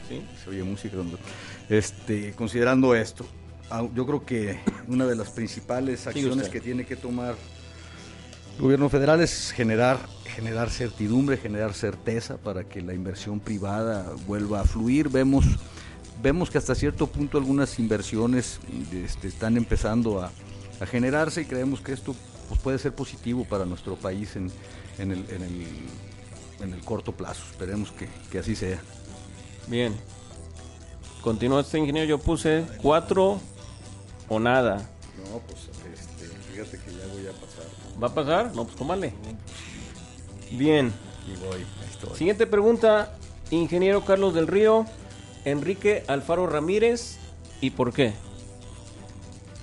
¿Sí? Se oye música. Este, considerando esto, ah, yo creo que una de las principales acciones que tiene que tomar el gobierno federal es generar, generar certidumbre, generar certeza para que la inversión privada vuelva a fluir. Vemos, vemos que hasta cierto punto algunas inversiones este, están empezando a, a generarse y creemos que esto pues, puede ser positivo para nuestro país en, en el, en el- en el corto plazo. Esperemos que, que así sea. Bien. Continúa este ingeniero, yo puse 4 o nada. No, pues este, fíjate que ya voy a pasar. ¿Va a pasar? No, pues cómale. Bien. Y voy, ahí estoy. Siguiente pregunta, ingeniero Carlos del Río, Enrique Alfaro Ramírez, ¿y por qué?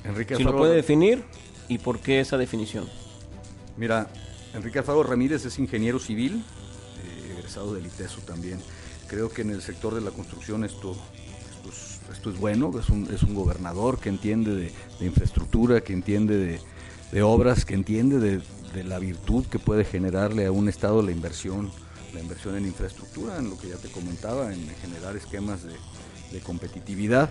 Enrique Si lo Alfaro- puede definir, ¿y por qué esa definición? Mira, Enrique Alfaro Ramírez es ingeniero civil, eh, egresado del ITESO también. Creo que en el sector de la construcción esto, esto, es, esto es bueno, es un, es un gobernador que entiende de, de infraestructura, que entiende de, de obras, que entiende de, de la virtud que puede generarle a un Estado la inversión, la inversión en infraestructura, en lo que ya te comentaba, en generar esquemas de, competitividad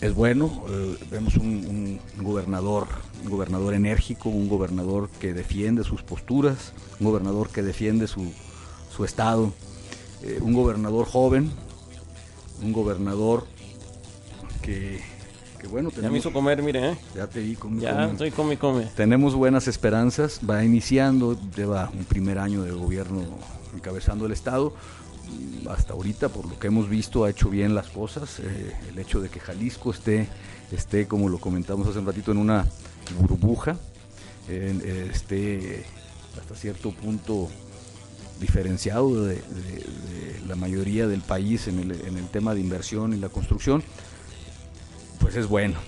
es bueno. eh, vemos un, un gobernador, un gobernador enérgico, un gobernador que defiende sus posturas, un gobernador que defiende su, su estado, eh, un gobernador joven, un gobernador que, bueno, Ya me hizo comer, mire, ¿eh? ya te vi con- Ya, estoy come, come. tenemos buenas esperanzas, va iniciando, lleva un primer año de gobierno encabezando el Estado. Hasta ahorita, por lo que hemos visto, ha hecho bien las cosas. Eh, el hecho de que Jalisco esté, esté, como lo comentamos hace un ratito, en una burbuja, eh, esté hasta cierto punto diferenciado de, de- de la mayoría del país en el, en el tema de inversión y la construcción, pues es bueno.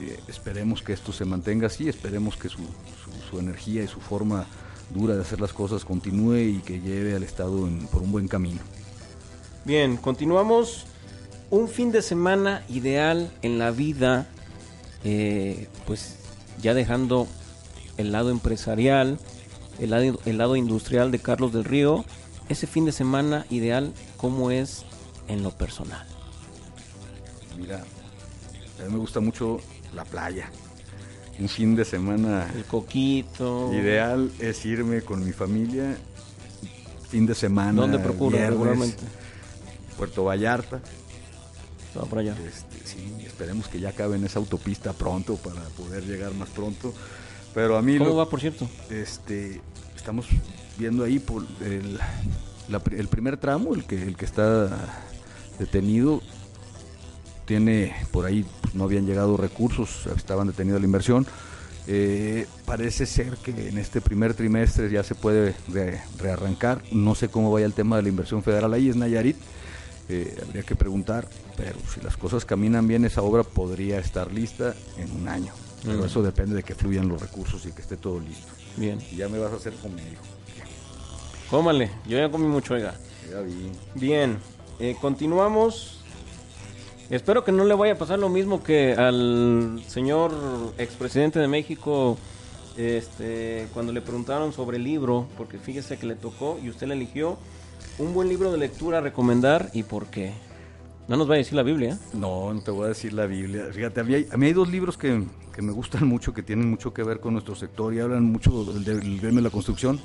Eh, esperemos que esto se mantenga así, esperemos que su, su- su energía y su forma dura de hacer las cosas continúe y que lleve al Estado en- por un buen camino. Bien, continuamos. Un fin de semana ideal en la vida, eh, pues ya dejando el lado empresarial, el lado, el lado industrial de Carlos del Río, ese fin de semana ideal, ¿cómo es en lo personal? Mira, a mí me gusta mucho la playa. Un fin de semana El coquito. ideal es irme con mi familia. Fin de semana. ¿Dónde procura regularmente? Puerto Vallarta. Se va por allá. Este, sí, esperemos que ya acabe en esa autopista pronto para poder llegar más pronto. Pero a mí ¿Cómo lo- va, por cierto? Este, estamos viendo ahí por el, la el primer tramo, el que, el que está detenido, tiene por ahí, pues, no habían llegado recursos, estaban detenidos la inversión. Eh, parece ser que en este primer trimestre ya se puede re- rearrancar. No sé cómo vaya el tema de la inversión federal ahí, es Nayarit. Eh, habría que preguntar, pero si las cosas caminan bien, esa obra podría estar lista en un año. Pero eso depende de que fluyan los recursos y que esté todo listo. Bien. Y ya me vas a hacer conmigo. Cómale, yo ya comí mucho, oiga. Ya vi. Bien, eh, continuamos. Espero que no le vaya a pasar lo mismo que al señor expresidente de México este, cuando le preguntaron sobre el libro, porque fíjese que le tocó y usted le eligió un buen libro de lectura a recomendar y por qué. No nos va a decir la Biblia. No, no te voy a decir la Biblia. Fíjate, a mí hay, dos libros que, que me gustan mucho, que tienen mucho que ver con nuestro sector y hablan mucho del, del gremio de la construcción.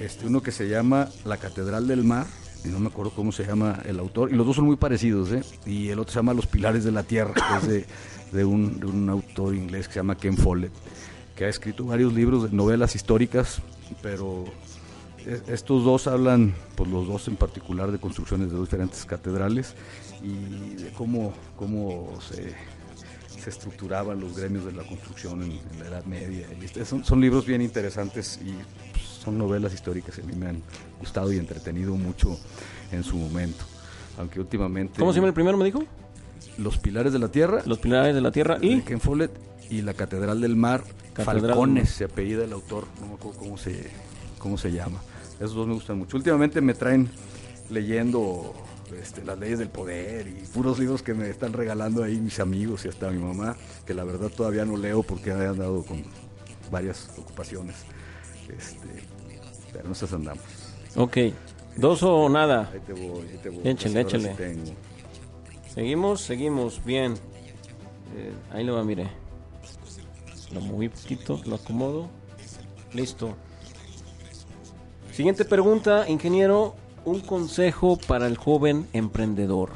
Este, uno que se llama La Catedral del Mar, y no me acuerdo cómo se llama el autor, y los dos son muy parecidos, ¿eh? Y el otro se llama Los Pilares de la Tierra, que es de, de un, de un autor inglés que se llama Ken Follett, que ha escrito varios libros de novelas históricas, pero es- estos dos hablan, pues los dos en particular, de construcciones de dos diferentes catedrales y de cómo, cómo se, se estructuraban los gremios de la construcción en, en la Edad Media. Este- son, son libros bien interesantes y son novelas históricas que a mí me han gustado y entretenido mucho en su momento. Aunque últimamente... ¿Cómo se llama el primero, me dijo? Los Pilares de la Tierra. Los Pilares de la Tierra y... Ken Follett y la Catedral del Mar. Catedral Falcones se apellida el autor, no me acuerdo cómo se, cómo se llama. Esos dos me gustan mucho. Últimamente me traen leyendo este, las leyes del poder y puros libros que me están regalando ahí mis amigos y hasta mi mamá, que la verdad todavía no leo porque he andado con varias ocupaciones. Este, pero esas andamos. Ok, dos o nada. Ahí te voy, ahí te voy. Échale, sí échale. Seguimos, seguimos, bien. Eh, ahí lo va, mire. Lo moví poquito, lo acomodo. Listo. Siguiente pregunta, ingeniero. Un consejo para el joven emprendedor.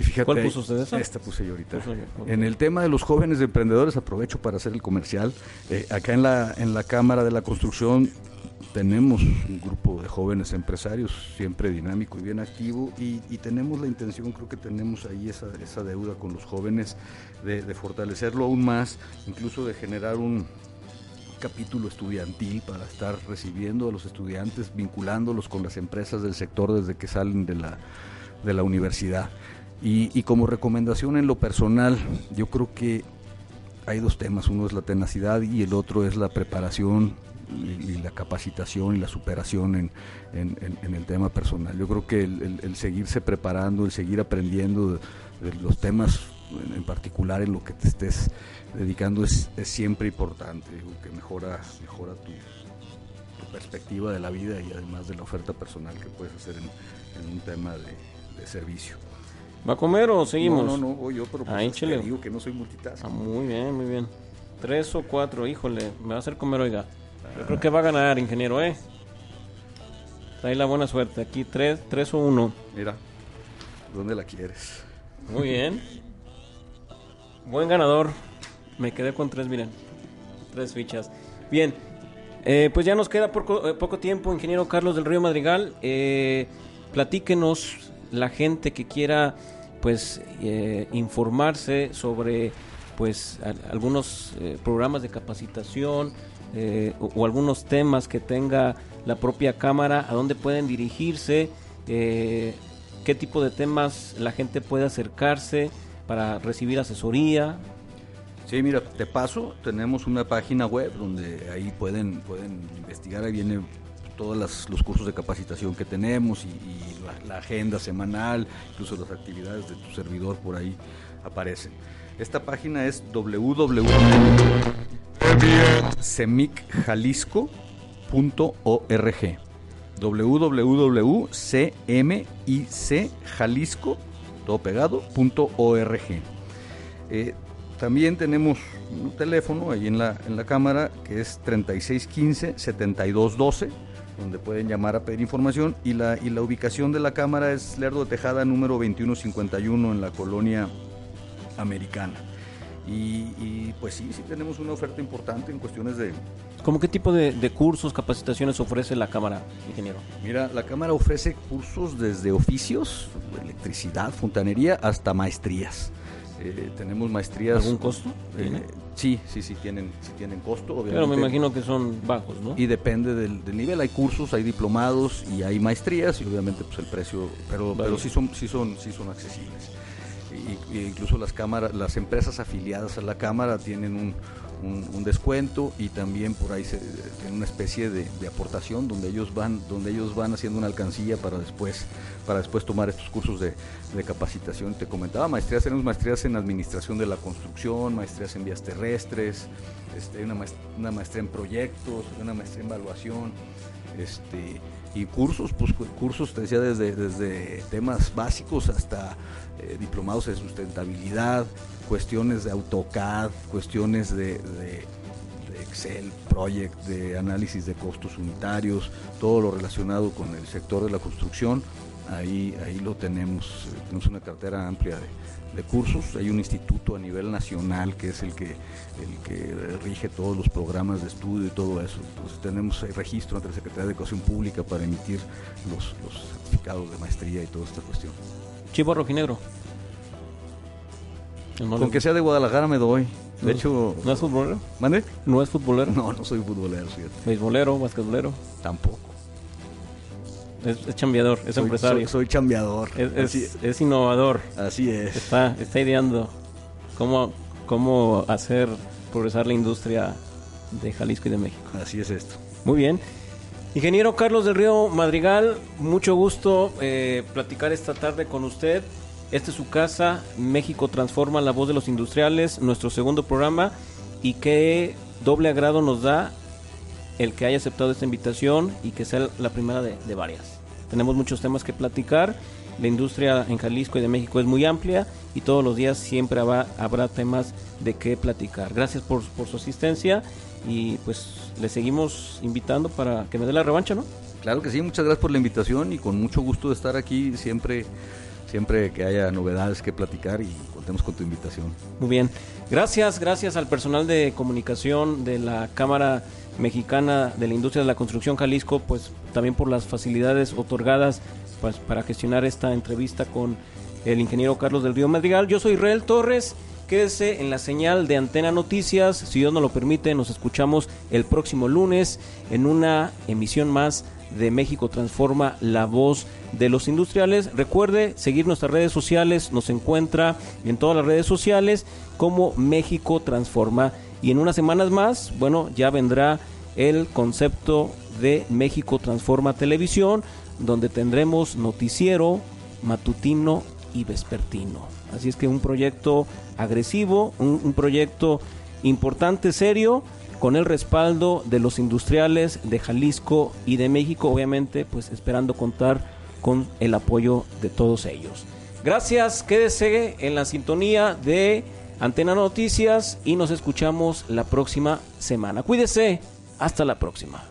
Y fíjate, ¿Cuál puso usted esa? Esta puse yo ahorita. Yo. En el tema de los jóvenes emprendedores, aprovecho para hacer el comercial. Eh, acá en la, en la Cámara de la Construcción tenemos un grupo de jóvenes empresarios, siempre dinámico y bien activo, y, y tenemos la intención, creo que tenemos ahí esa, esa deuda con los jóvenes, de, de fortalecerlo aún más, incluso de generar un, capítulo estudiantil para estar recibiendo a los estudiantes, vinculándolos con las empresas del sector desde que salen de la, de la universidad. Y, y como recomendación en lo personal, yo creo que hay dos temas, uno es la tenacidad y el otro es la preparación y, la capacitación y la superación en, el tema personal. Yo creo que el, seguirse preparando, el seguir aprendiendo de, los temas en, particular en lo que te estés dedicando es, es siempre importante, digo, que mejora, mejora tu, perspectiva de la vida y además de la oferta personal que puedes hacer en, un tema de servicio. ¿Va a comer o seguimos? No, no, no, voy yo, pero pues Ahí, chile. digo que no soy multitask. Ah, muy bien, muy bien. Tres o cuatro, híjole, me va a hacer comer, oiga. Yo creo que va a ganar, ingeniero, ¿eh? Trae la buena suerte. Aquí tres, tres o uno. Mira, ¿dónde la quieres? Muy bien. Buen ganador. Me quedé con tres, miren. Tres fichas. Bien. Eh, pues ya nos queda poco, eh, poco tiempo, ingeniero Carlos del Río Madrigal. Eh, platíquenos la gente que quiera pues eh, informarse sobre pues al- algunos eh, programas de capacitación eh, o, algunos temas que tenga la propia cámara, a dónde pueden dirigirse, qué tipo de temas la gente puede acercarse para recibir asesoría. Sí, mira, te paso, tenemos una página web donde ahí pueden, pueden investigar, ahí viene todos los cursos de capacitación que tenemos y, la, agenda semanal, incluso las actividades de tu servidor por ahí aparecen. Esta página es www.semicijalisco.org www.cmicijalisco todo pegado, punto .org. Eh, también tenemos un teléfono ahí en la, en la cámara que es 3615-7212, donde pueden llamar a pedir información. Y la, y la ubicación de la cámara es Lerdo de Tejada número 2151 en la colonia americana. Y, pues sí, sí tenemos una oferta importante en cuestiones de... ¿Cómo qué tipo de, de, cursos, capacitaciones ofrece la Cámara, ingeniero? Mira, la Cámara ofrece cursos desde oficios, electricidad, fontanería, hasta maestrías. Eh, tenemos maestrías. ¿Algún costo? Eh, sí, sí, sí tienen, sí tienen costo. Obviamente. Pero me imagino que son bajos, ¿no? Y depende del, nivel. Hay cursos, hay diplomados y hay maestrías y obviamente pues el precio, pero, pero sí son, sí son, sí son accesibles. Y, incluso las cámaras, las empresas afiliadas a la cámara tienen un, un, descuento y también por ahí se tiene una especie de, aportación donde ellos van donde ellos van haciendo una alcancía para después para después tomar estos cursos de, capacitación. Te comentaba maestrías tenemos maestrías en administración de la construcción maestrías en vías terrestres este, una, maestría, en proyectos una maestría en evaluación este y cursos, pues cursos, te decía, desde, desde temas básicos hasta eh, diplomados de sustentabilidad, cuestiones de AutoCAD, cuestiones de, Excel, Project, de análisis de costos unitarios, todo lo relacionado con el sector de la construcción, ahí, ahí lo tenemos, tenemos una cartera amplia de, cursos, hay un instituto a nivel nacional que es el que, el que rige todos los programas de estudio y todo eso, entonces tenemos el registro ante la Secretaría de Educación Pública para emitir los, los certificados de maestría y toda esta cuestión. Chivo Rojinegro. Con que sea de Guadalajara me doy. De hecho. ¿No es futbolero? ¿Mande? ¿No es futbolero? No, no soy futbolero, cierto. ¿Beisbolero, basquetbolero? Tampoco. Es, chambeador, es empresario. Soy, chambeador. Es, innovador. Así es. Está, está ideando cómo, cómo hacer progresar la industria de Jalisco y de México. Así es esto. Muy bien. Ingeniero Carlos del Río Madrigal, mucho gusto eh, platicar esta tarde con usted. Esta es su casa, México Transforma, la voz de los industriales, nuestro segundo programa. Y qué doble agrado nos da el que haya aceptado esta invitación y que sea la primera de, varias. Tenemos muchos temas que platicar. La industria en Jalisco y de México es muy amplia y todos los días siempre habrá, temas de qué platicar. Gracias por, por su asistencia y pues le seguimos invitando para que me dé la revancha, ¿no? Claro que sí, muchas gracias por la invitación y con mucho gusto de estar aquí siempre siempre que haya novedades que platicar y contemos con tu invitación. Muy bien. Gracias, gracias al personal de comunicación de la Cámara Mexicana de la Industria de la Construcción Jalisco, pues también por las facilidades otorgadas pues, para gestionar esta entrevista con el ingeniero Carlos del Río Madrigal. Yo soy Israel Torres. Quédese en la señal de Antena Noticias. Si Dios nos lo permite, nos escuchamos el próximo lunes en una emisión más de México Transforma, la voz de los industriales. Recuerde seguir nuestras redes sociales, nos encuentra en todas las redes sociales como México Transforma. Y en unas semanas más, bueno, ya vendrá el concepto de México Transforma Televisión, donde tendremos noticiero, matutino y vespertino. Así es que un proyecto agresivo, un, proyecto importante, serio, con el respaldo de los industriales de Jalisco y de México, obviamente, pues esperando contar con el apoyo de todos ellos. Gracias, quédese en la sintonía de Antena Noticias y nos escuchamos la próxima semana. Cuídese, hasta la próxima.